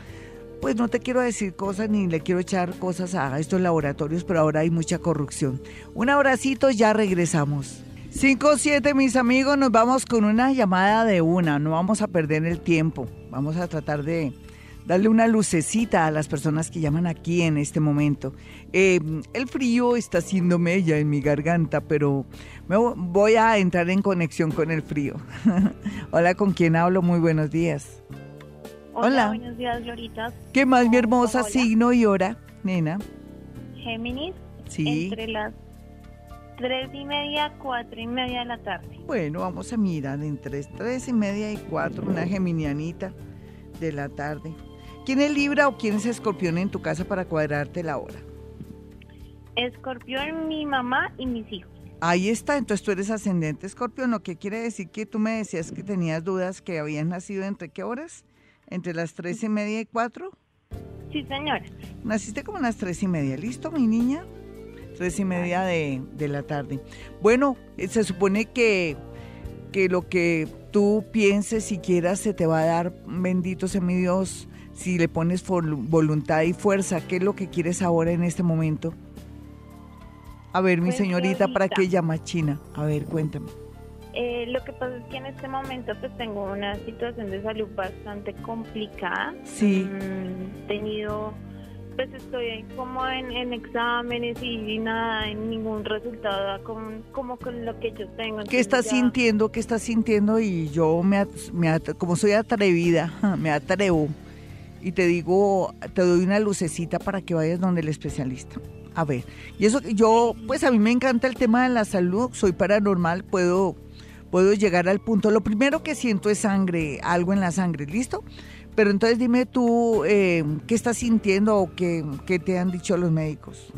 B: pues no te quiero decir cosas ni le quiero echar cosas a estos laboratorios, pero ahora hay mucha corrupción. Un abracito, ya regresamos. 5-7, mis amigos, nos vamos con una llamada de una, no vamos a perder el tiempo, vamos a tratar de darle una lucecita a las personas que llaman aquí en este momento. Eh, el frío está haciendo mella en mi garganta, pero me vo- voy a entrar en conexión con el frío. Hola, ¿con quién hablo? Muy buenos días. Hola.
G: buenos días, Glorita.
B: ¿Qué más, mi hermosa
G: Hola.
B: signo y hora, nena?
G: Géminis,
B: Sí.
G: entre las tres y media, cuatro y media de la tarde.
B: Bueno, vamos a mirar entre tres y media y cuatro, una geminianita de la tarde. ¿Quién es Libra o quién es Escorpión en tu casa para cuadrarte la hora?
G: Escorpión, mi mamá y mis hijos.
B: Ahí está, entonces tú eres ascendente Escorpión, lo que quiere decir que tú me decías que tenías dudas que habías nacido entre qué horas? Entre las tres y media y cuatro.
G: Sí, señora.
B: Naciste como a las tres y media, ¿listo, mi niña? Tres y media de, de la tarde. Bueno, eh, se supone que, que lo que tú pienses y quieras se te va a dar, bendito sea mi Dios, si le pones vol- voluntad y fuerza. ¿Qué es lo que quieres ahora en este momento? A ver, mi
G: Pues,
B: señorita, ¿para qué llama China? A ver, cuéntame.
G: Eh, lo que pasa es que en este momento pues tengo una situación de salud bastante complicada.
B: Sí.
G: Mm, tenido, pues estoy como en, en exámenes y nada, en ningún resultado con, como con lo que yo tengo.
B: ¿Qué
G: Entonces
B: estás
G: ya-
B: sintiendo? ¿Qué estás sintiendo? Y yo, me, me como soy atrevida, me atrevo y te digo, te doy una lucecita para que vayas donde el especialista. A ver, y eso que yo, pues a mí me encanta el tema de la salud, soy paranormal, puedo, puedo llegar al punto. Lo primero que siento es sangre, algo en la sangre, ¿listo? Pero entonces dime tú, eh, ¿qué estás sintiendo o qué, qué, te han dicho los médicos?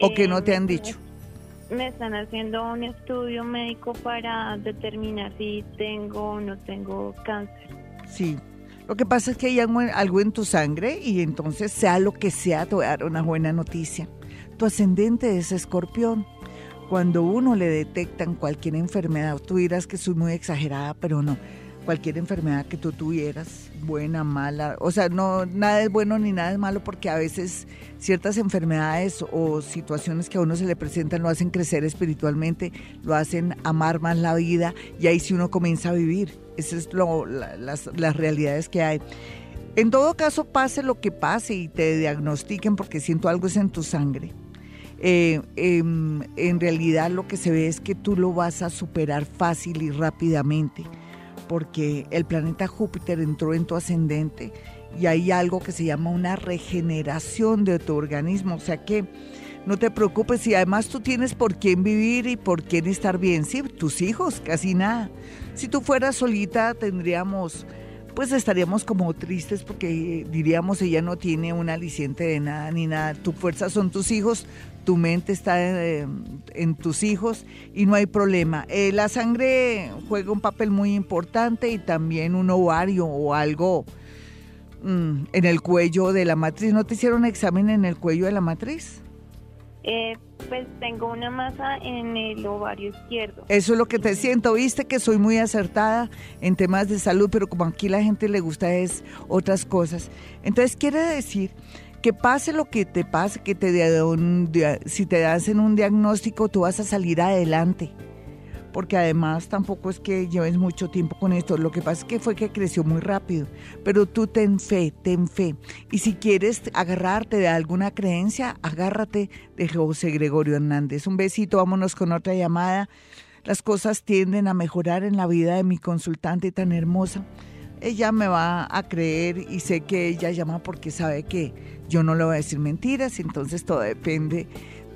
B: ¿O qué no te han dicho?
G: Me están haciendo un estudio médico para determinar si tengo o no tengo cáncer.
B: Sí, lo que pasa es que hay algo en tu sangre y entonces sea lo que sea, te voy a dar una buena noticia. Tu ascendente es escorpión. Cuando uno le detectan cualquier enfermedad, tú dirás que soy muy exagerada, pero no. Cualquier enfermedad que tú tuvieras, buena, mala, o sea, no nada es bueno ni nada es malo porque a veces ciertas enfermedades o situaciones que a uno se le presentan lo hacen crecer espiritualmente, lo hacen amar más la vida y ahí sí uno comienza a vivir. Esas es lo, las, las realidades que hay. En todo caso, pase lo que pase y te diagnostiquen porque siento algo es en tu sangre. Eh, em, en realidad lo que se ve es que tú lo vas a superar fácil y rápidamente porque el planeta Júpiter entró en tu ascendente y hay algo que se llama una regeneración de tu organismo. O sea que no te preocupes y además tú tienes por quién vivir y por quién estar bien. Sí, tus hijos, casi nada. Si tú fueras solita tendríamos, pues estaríamos como tristes porque diríamos ella no tiene un aliciente de nada ni nada. Tu fuerza son tus hijos, tu mente está eh, en, tus hijos y no hay problema. Eh, la sangre juega un papel muy importante y también un ovario o algo Mm, en el cuello de la matriz. ¿No te hicieron examen en el cuello de la matriz?
G: Eh, pues tengo una masa en el ovario izquierdo.
B: Eso es lo que te siento. Viste que soy muy acertada en temas de salud, pero como aquí la gente le gusta es otras cosas. Entonces quiere decir que pase lo que te pase, que te si te hacen un diagnóstico, tú vas a salir adelante porque además tampoco es que lleves mucho tiempo con esto, lo que pasa es que fue que creció muy rápido, pero tú ten fe, ten fe. Y si quieres agarrarte de alguna creencia, agárrate de José Gregorio Hernández. Un besito, vámonos con otra llamada. Las cosas tienden a mejorar en la vida de mi consultante tan hermosa. Ella me va a creer y sé que ella llama porque sabe que yo no le voy a decir mentiras, entonces todo depende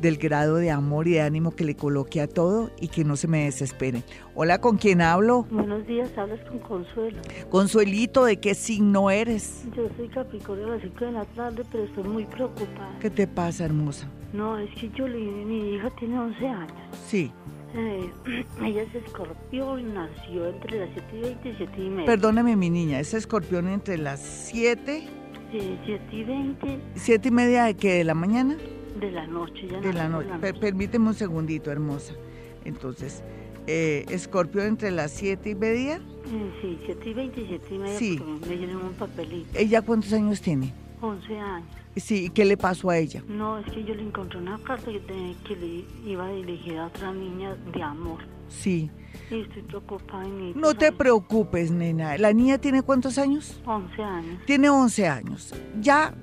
B: del grado de amor y de ánimo que le coloque a todo y que no se me desespere. Hola, ¿con quién hablo?
H: Buenos días, hablas con Consuelo.
B: Consuelito, ¿de qué signo eres?
H: Yo soy Capricornio a las 5 de la tarde, pero estoy muy preocupada.
B: ¿Qué te pasa, hermosa?
H: No, es que yo, mi hija tiene 11 años.
B: Sí.
H: Eh, ella es escorpión, nació entre las 7 y 20 y 7 y media.
B: Perdóneme, mi niña, ¿es escorpión entre las 7?
H: Sí, 7 y 20.
B: ¿7 y media de qué? ¿De la mañana?
H: De la noche, ya
B: De la noche. permíteme un segundito, hermosa. Entonces, eh, ¿Escorpio entre las 7 y media?
H: Eh, sí, 7 y 20 y 7 y media,
B: sí.
H: me dieron un papelito.
B: ¿Ella cuántos años tiene?
H: 11 años.
B: Sí, ¿y qué le pasó a ella?
H: No, es que yo le encontré una carta que, que le iba dirigida a otra niña de amor.
B: Sí.
H: Y estoy preocupada. En
B: no te preocupes, nena. ¿La niña tiene cuántos años?
H: 11 años.
B: Tiene 11 años. Ya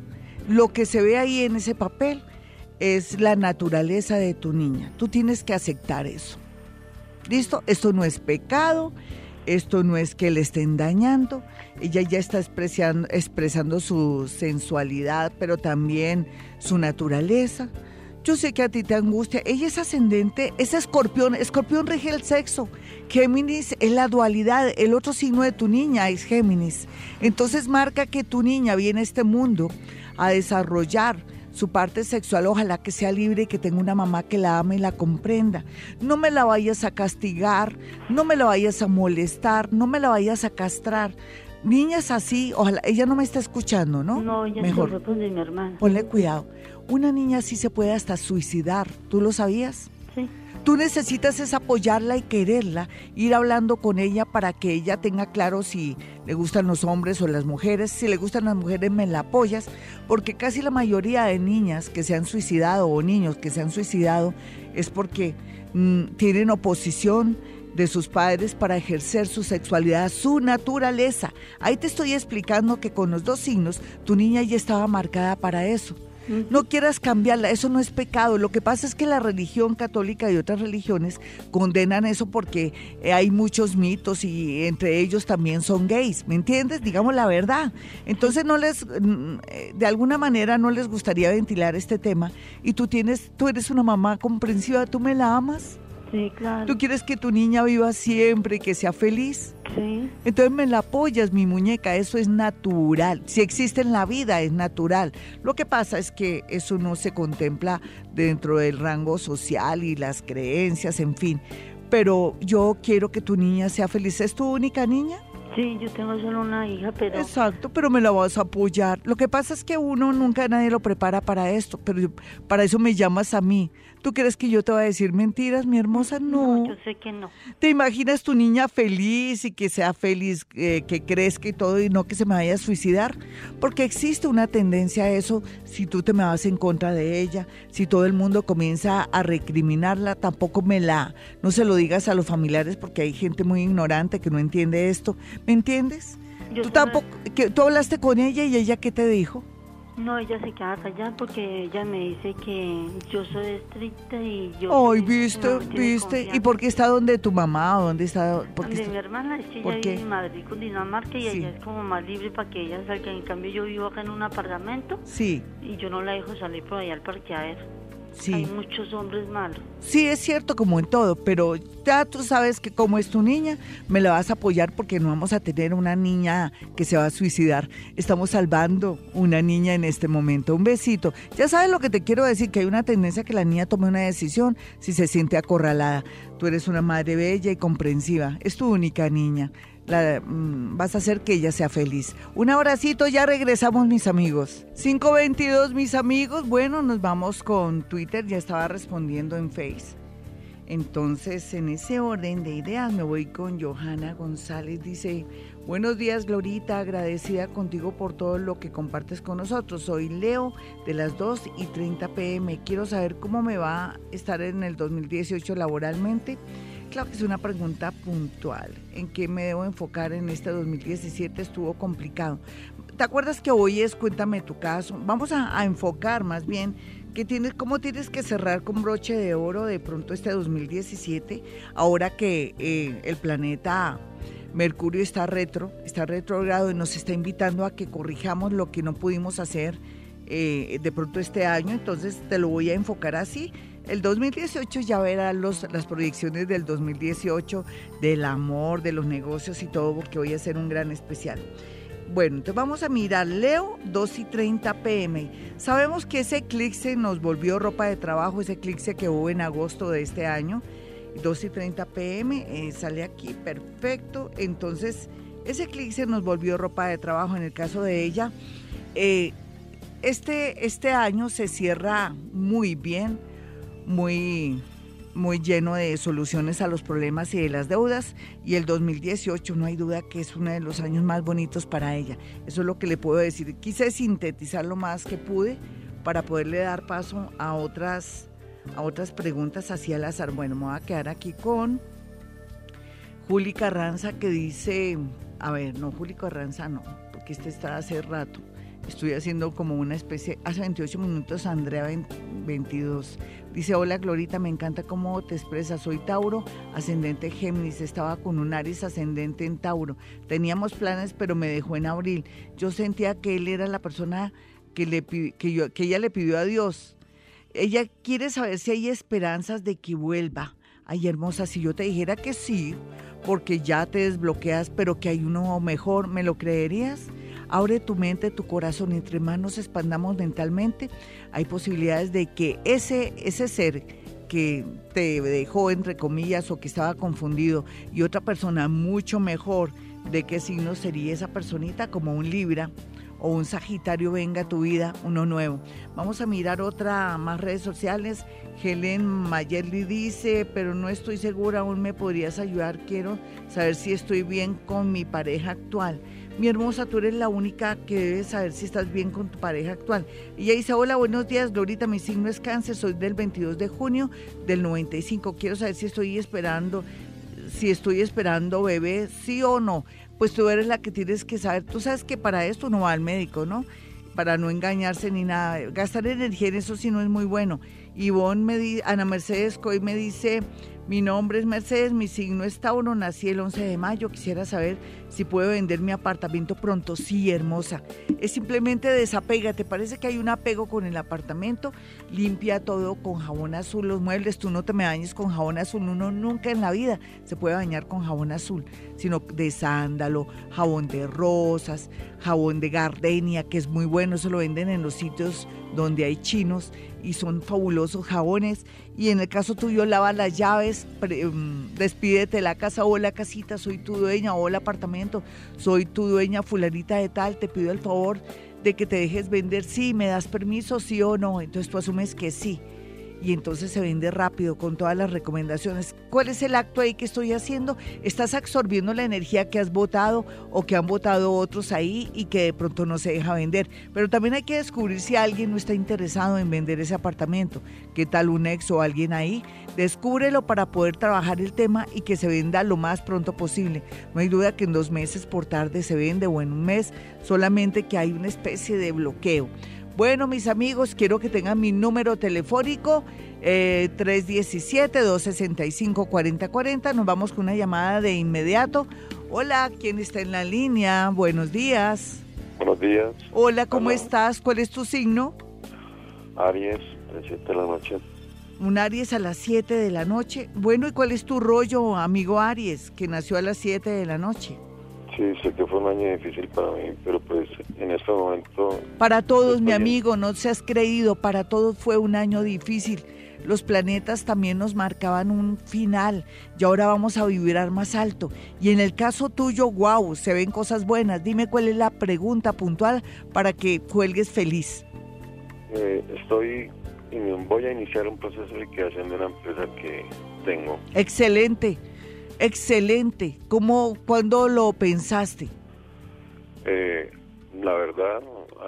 B: lo que se ve ahí en ese papel es la naturaleza de tu niña. Tú tienes que aceptar eso. ¿Listo? Esto no es pecado, esto no es que le estén dañando. Ella ya está expresando, su sensualidad, pero también su naturaleza. Yo sé que a ti te angustia. Ella es ascendente, es escorpión. Escorpión rige el sexo. Géminis es la dualidad. El otro signo de tu niña es Géminis. Entonces marca que tu niña viene a este mundo a desarrollar su parte sexual, ojalá que sea libre y que tenga una mamá que la ame y la comprenda. No me la vayas a castigar, no me la vayas a molestar, no me la vayas a castrar. Niñas así, ojalá, ella no me está escuchando, ¿no?
H: No, ella
B: Mejor.
H: Se mi hermana.
B: Ponle cuidado. Una niña así se puede hasta suicidar, ¿tú lo sabías?
H: Sí.
B: Tú necesitas es apoyarla y quererla, ir hablando con ella para que ella tenga claro si le gustan los hombres o las mujeres. Si le gustan las mujeres, me la apoyas, porque casi la mayoría de niñas que se han suicidado o niños que se han suicidado es porque mm, tienen oposición de sus padres para ejercer su sexualidad, su naturaleza. Ahí te estoy explicando que con los dos signos tu niña ya estaba marcada para eso. No quieras cambiarla, eso no es pecado. Lo que pasa es que la religión católica y otras religiones condenan eso porque eh, hay muchos mitos y entre ellos también son gays, ¿me entiendes? Digamos la verdad. Entonces no les, mm, de alguna manera no les gustaría ventilar este tema y tú tienes, tú eres una mamá comprensiva, tú me la amas.
H: Sí, claro.
B: Tú quieres que tu niña viva siempre y que sea feliz.
H: Sí.
B: Entonces me la apoyas, mi muñeca, eso es natural. Si existe en la vida, es natural. Lo que pasa es que eso no se contempla dentro del rango social y las creencias, en fin. Pero yo quiero que tu niña sea feliz. ¿Es tu única niña?
H: Sí, yo tengo solo una hija, pero
B: Exacto, pero me la vas a apoyar. Lo que pasa es que uno nunca nadie lo prepara para esto, pero para eso me llamas a mí. ¿Tú crees que yo te voy a decir mentiras, mi hermosa? No.
H: yo sé que no.
B: ¿Te imaginas tu niña feliz y que sea feliz, eh, que crezca y todo y no que se me vaya a suicidar? Porque existe una tendencia a eso si tú te me vas en contra de ella, si todo el mundo comienza a recriminarla, tampoco me la, no se lo digas a los familiares porque hay gente muy ignorante que no entiende esto. ¿Me entiendes?
H: Yo
B: Tú tampoco, que, tú hablaste con ella y ella qué te dijo?
H: No, ella se queda callada porque ella me dice que yo soy estricta y yo... No
B: viste, viste. ¿Y por qué está donde tu mamá o dónde está? Porque
H: mi hermana es que
B: ¿Por
H: ella vive en Madrid, Cundinamarca, y
B: Sí.
H: ella es como más libre para que ella salga. En cambio, yo vivo acá en un apartamento
B: Sí,
H: y yo no la dejo salir por allá al parqueadero.
B: Sí.
H: Hay muchos hombres malos.
B: Sí, es cierto como en todo, pero ya tú sabes que como es tu niña, me la vas a apoyar porque no vamos a tener una niña que se va a suicidar. Estamos salvando una niña en este momento. Un besito. Ya sabes lo que te quiero decir, que hay una tendencia a que la niña tome una decisión si se siente acorralada. Tú eres una madre bella y comprensiva. Es tu única niña. La, mm, vas a hacer que ella sea feliz. Un abracito, ya regresamos mis amigos. 522 mis amigos, bueno, nos vamos con Twitter, ya estaba respondiendo en Face. Entonces, en ese orden de ideas me voy con Johanna González. Dice, buenos días Glorita, agradecida contigo por todo lo que compartes con nosotros. Soy Leo de las 2 y 30 pm. Quiero saber cómo me va a estar en el 2018 laboralmente. Claro que es una pregunta puntual. ¿En qué me debo enfocar en este 2017? Estuvo complicado. ¿Te acuerdas que hoy es Cuéntame tu caso? Vamos a, a enfocar más bien que tienes, cómo tienes que cerrar con broche de oro de pronto este 2017, ahora que eh, el planeta Mercurio está retro, está retrogrado y nos está invitando a que corrijamos lo que no pudimos hacer eh, de pronto este año, entonces te lo voy a enfocar así. El 2018 ya verás los, las proyecciones del 2018, del amor, de los negocios y todo, porque voy a hacer un gran especial. Bueno, entonces vamos a mirar Leo 2 y 30 pm. Sabemos que ese eclipse nos volvió ropa de trabajo, ese eclipse que hubo en agosto de este año, 2 y 30 pm, eh, sale aquí, perfecto. Entonces, ese eclipse nos volvió ropa de trabajo. En el caso de ella, eh, este, este año se cierra muy bien, muy muy lleno de soluciones a los problemas y de las deudas y el 2018 no hay duda que es uno de los años más bonitos para ella. Eso es lo que le puedo decir. Quise sintetizar lo más que pude para poderle dar paso a otras a otras preguntas así al azar. Bueno, me voy a quedar aquí con Juli Carranza que dice, a ver, no Juli Carranza no, porque este está hace rato. Estoy haciendo como una especie, hace 28 minutos Andrea 22. Dice, hola Glorita, me encanta cómo te expresas. Soy Tauro, ascendente Géminis. Estaba con un Aries ascendente en Tauro. Teníamos planes, pero me dejó en abril. Yo sentía que él era la persona que, le, que, yo, que ella le pidió a Dios. Ella quiere saber si hay esperanzas de que vuelva. Ay, hermosa, si yo te dijera que sí, porque ya te desbloqueas, pero que hay uno mejor, ¿me lo creerías? Abre tu mente, tu corazón, entre más nos expandamos mentalmente, hay posibilidades de que ese, ese ser que te dejó, entre comillas, o que estaba confundido, y otra persona mucho mejor, ¿de qué signo sería esa personita? Como un Libra o un Sagitario venga a tu vida, uno nuevo. Vamos a mirar otra más redes sociales. Helen Mayerly dice, pero no estoy segura, aún me podrías ayudar, quiero saber si estoy bien con mi pareja actual. Mi hermosa, tú eres la única que debe saber si estás bien con tu pareja actual. Y ella dice, hola, buenos días, Glorita, mi signo es cáncer, soy del 22 de junio del 95. Quiero saber si estoy esperando, si estoy esperando bebé, sí o no. Pues tú eres la que tienes que saber. Tú sabes que para esto no va al médico, ¿no? para no engañarse ni nada. Gastar energía en eso sí no es muy bueno. Ivonne me di, Ana Mercedes Coy me dice, mi nombre es Mercedes, mi signo es Tauro, nací el 11 de mayo. Quisiera saber si puedo vender mi apartamento pronto. Sí, hermosa. Es simplemente desapega. ¿Te parece que hay un apego con el apartamento? Limpia todo con jabón azul, los muebles. Tú no te me bañes con jabón azul. Uno nunca en la vida se puede bañar con jabón azul, sino de sándalo, jabón de rosas, jabón de gardenia, que es muy bueno. Se lo venden en los sitios donde hay chinos y son fabulosos jabones. Y en el caso tuyo, lava las llaves, mm, despídete de la casa, o la casita, soy tu dueña, o el apartamento, soy tu dueña, fulanita de tal, te pido el favor de que te dejes vender, sí, me das permiso, sí o no. Entonces tú asumes que sí y entonces se vende rápido con todas las recomendaciones. ¿Cuál es el acto ahí que estoy haciendo? Estás absorbiendo la energía que has votado o que han votado otros ahí y que de pronto no se deja vender. Pero también hay que descubrir si alguien no está interesado en vender ese apartamento. ¿Qué tal un ex o alguien ahí? Descúbrelo para poder trabajar el tema y que se venda lo más pronto posible. No hay duda que en dos meses por tarde se vende o en un mes, solamente que hay una especie de bloqueo. Bueno, mis amigos, quiero que tengan mi número telefónico, 317-265-4040. Eh, Nos vamos con una llamada de inmediato. Hola, ¿quién está en la línea? Buenos días.
I: Buenos días.
B: Hola, ¿cómo estás? ¿Cuál es tu signo?
I: Aries, a las 7 de la noche.
B: Un Aries a las 7 de la noche. Bueno, ¿y cuál es tu rollo, amigo Aries, que nació a las 7 de la noche?
I: Sí, sé que fue un año difícil para mí, pero pues en este momento...
B: Para todos, mi amigo, no se has creído, para todos fue un año difícil. Los planetas también nos marcaban un final y ahora vamos a vibrar más alto. Y en el caso tuyo, wow, se ven cosas buenas. Dime cuál es la pregunta puntual para que cuelgues feliz.
I: Eh, estoy y voy a iniciar un proceso de creación de una empresa que tengo.
B: Excelente. Excelente. ¿Cómo, cuándo lo pensaste?
I: Eh, la verdad,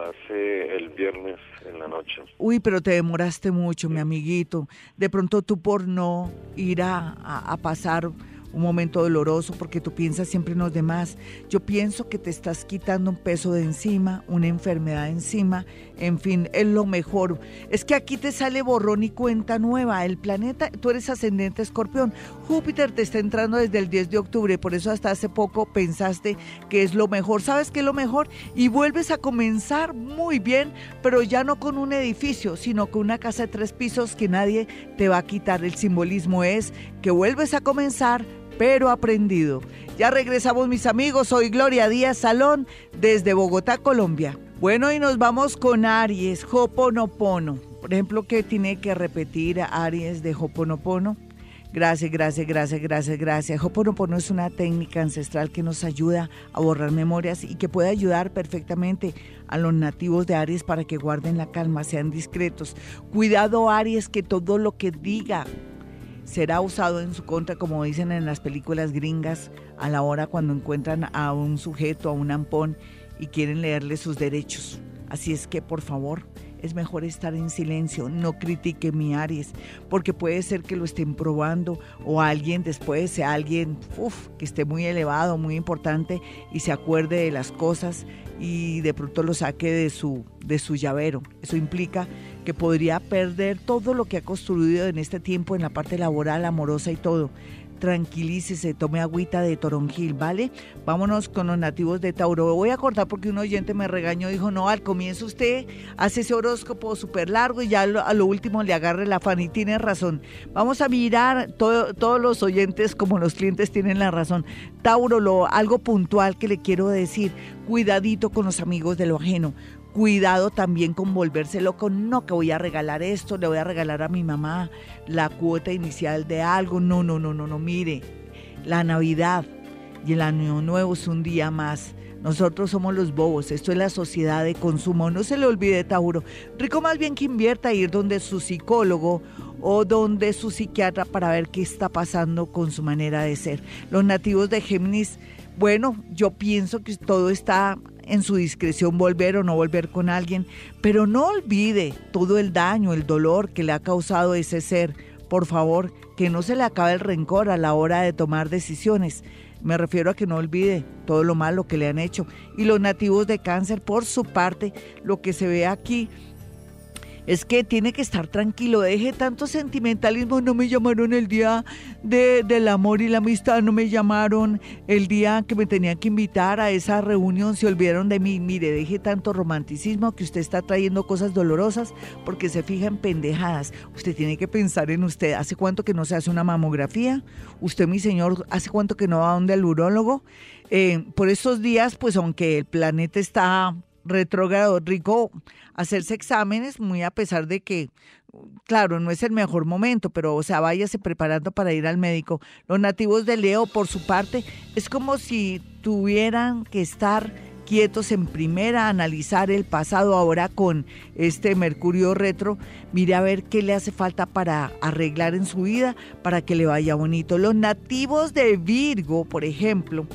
I: hace el viernes en la noche.
B: Uy, pero te demoraste mucho, mi amiguito. De pronto tú por no ir a, a pasar un momento doloroso porque tú piensas siempre en los demás. Yo pienso que te estás quitando un peso de encima, una enfermedad encima, en fin, es lo mejor. Es que aquí te sale borrón y cuenta nueva. El planeta, tú eres ascendente escorpión. Júpiter te está entrando desde el 10 de octubre, por eso hasta hace poco pensaste que es lo mejor. ¿Sabes qué es lo mejor? Y vuelves a comenzar muy bien, pero ya no con un edificio, sino con una casa de tres pisos que nadie te va a quitar. El simbolismo es que vuelves a comenzar pero aprendido. Ya regresamos mis amigos, soy Gloria Díaz Salón desde Bogotá, Colombia. Bueno, y nos vamos con Aries, Hoponopono. Por ejemplo, ¿qué tiene que repetir Aries de Hoponopono? Gracias, gracias, gracias, gracias, gracias. Hoponopono es una técnica ancestral que nos ayuda a borrar memorias y que puede ayudar perfectamente a los nativos de Aries para que guarden la calma, sean discretos. Cuidado Aries que todo lo que diga será usado en su contra, como dicen en las películas gringas, a la hora cuando encuentran a un sujeto, a un ampón y quieren leerle sus derechos. Así es que, por favor, es mejor estar en silencio, no critique mi Aries, porque puede ser que lo estén probando o alguien después sea alguien que esté muy elevado, muy importante y se acuerde de las cosas y de pronto lo saque de su, de su llavero. Eso implica que podría perder todo lo que ha construido en este tiempo en la parte laboral, amorosa y todo. Tranquilícese, tome agüita de toronjil, ¿vale? Vámonos con los nativos de Tauro. Voy a cortar porque un oyente me regañó, dijo, no, al comienzo usted hace ese horóscopo súper largo y ya a lo último le agarre la fan y tiene razón. Vamos a mirar, todos los oyentes como los clientes tienen la razón. Tauro, lo, algo puntual que le quiero decir, cuidadito con los amigos de lo ajeno Cuidado también con volverse loco, no que voy a regalar esto, le voy a regalar a mi mamá la cuota inicial de algo, no, no, no, no, no, mire, la Navidad y el Año Nuevo es un día más. Nosotros somos los bobos, esto es la sociedad de consumo, no se le olvide Tauro. Rico más bien que invierta ir donde su psicólogo o donde su psiquiatra para ver qué está pasando con su manera de ser. Los nativos de Géminis, bueno, yo pienso que todo está en su discreción volver o no volver con alguien, pero no olvide todo el daño, el dolor que le ha causado ese ser. Por favor, que no se le acabe el rencor a la hora de tomar decisiones. Me refiero a que no olvide todo lo malo que le han hecho. Y los nativos de cáncer, por su parte, lo que se ve aquí es que tiene que estar tranquilo, deje tanto sentimentalismo, no me llamaron el día de, del amor y la amistad, no me llamaron el día que me tenían que invitar a esa reunión, se olvidaron de mí, mire, deje tanto romanticismo que usted está trayendo cosas dolorosas porque se fija en pendejadas, usted tiene que pensar en usted, ¿hace cuánto que no se hace una mamografía? Usted, mi señor, ¿hace cuánto que no va donde el urólogo? Eh, por estos días, pues aunque el planeta está retrógrado, rico hacerse exámenes, muy a pesar de que, claro, no es el mejor momento, pero, o sea, váyase preparando para ir al médico. Los nativos de Leo, por su parte, es como si tuvieran que estar quietos en primera, analizar el pasado ahora con este Mercurio retro, mire a ver qué le hace falta para arreglar en su vida, para que le vaya bonito. Los nativos de Virgo, por ejemplo,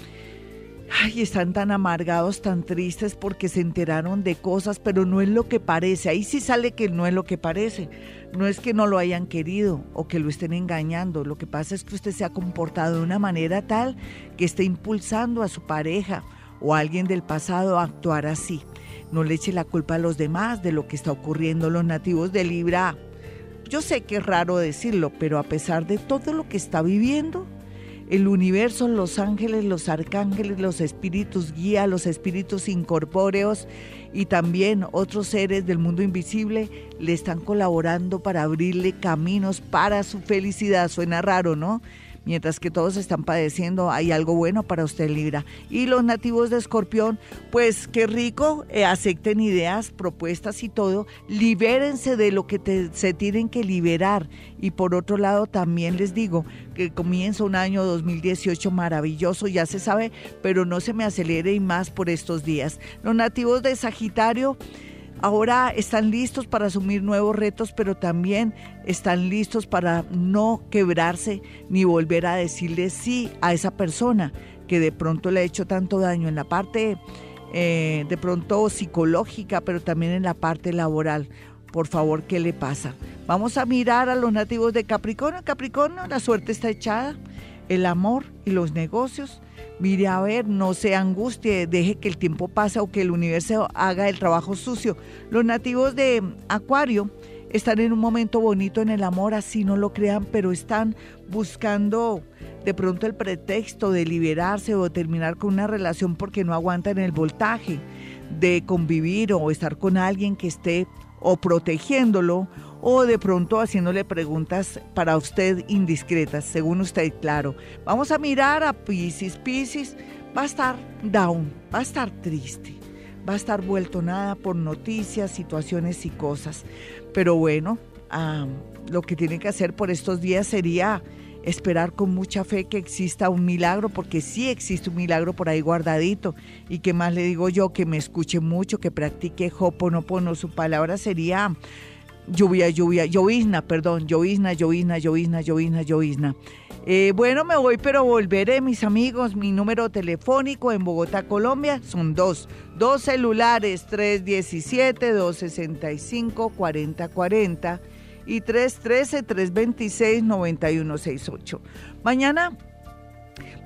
B: Ay, están tan amargados, tan tristes porque se enteraron de cosas, pero no es lo que parece. Ahí sí sale que no es lo que parece. No es que no lo hayan querido o que lo estén engañando. Lo que pasa es que usted se ha comportado de una manera tal que está impulsando a su pareja o a alguien del pasado a actuar así. No le eche la culpa a los demás de lo que está ocurriendo. Los nativos de Libra, yo sé que es raro decirlo, pero a pesar de todo lo que está viviendo, el universo, los ángeles, los arcángeles, los espíritus guía, los espíritus incorpóreos y también otros seres del mundo invisible le están colaborando para abrirle caminos para su felicidad. Suena raro, ¿no? Mientras que todos están padeciendo, hay algo bueno para usted, Libra. Y los nativos de Escorpión, pues qué rico, eh, acepten ideas, propuestas y todo, libérense de lo que se tienen que liberar. Y por otro lado, también les digo que comienza un año 2018 maravilloso, ya se sabe, pero no se me acelere y más por estos días. Los nativos de Sagitario, Ahora están listos para asumir nuevos retos, pero también están listos para no quebrarse ni volver a decirle sí a esa persona que de pronto le ha hecho tanto daño en la parte eh, de pronto psicológica, pero también en la parte laboral. Por favor, ¿qué le pasa? Vamos a mirar a los nativos de Capricornio. Capricornio, la suerte está echada. El amor y los negocios mire a ver, no se angustie, deje que el tiempo pase o que el universo haga el trabajo sucio. Los nativos de Acuario están en un momento bonito en el amor, así no lo crean, pero están buscando de pronto el pretexto de liberarse o terminar con una relación porque no aguantan el voltaje de convivir o estar con alguien que esté o protegiéndolo o de pronto haciéndole preguntas para usted indiscretas, según usted, claro. Vamos a mirar a Pisces. Pisces va a estar down, va a estar triste, va a estar vuelto nada por noticias, situaciones y cosas. Pero bueno, lo que tiene que hacer por estos días sería esperar con mucha fe que exista un milagro, porque sí existe un milagro por ahí guardadito. Y que más le digo yo, que me escuche mucho, que practique Hoponopono. Su palabra sería lluvia, lluvia, llovizna, perdón, llovizna, llovizna, llovizna, llovizna, llovizna. Eh, bueno, me voy, pero volveré, mis amigos. Mi número telefónico en Bogotá, Colombia, son dos. Dos celulares, 317-265-4040 y 313-326-9168. Mañana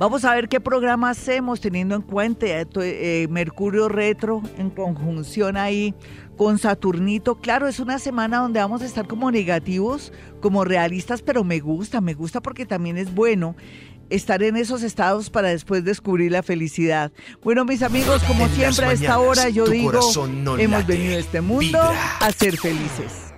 B: Vamos a ver qué programa hacemos teniendo en cuenta eh, Mercurio retro en conjunción ahí con Saturnito. Claro, es una semana donde vamos a estar como negativos, como realistas, pero me gusta, me gusta porque también es bueno estar en esos estados para después descubrir la felicidad. Bueno, mis amigos, como siempre a esta hora yo digo, hemos venido a este mundo a ser felices.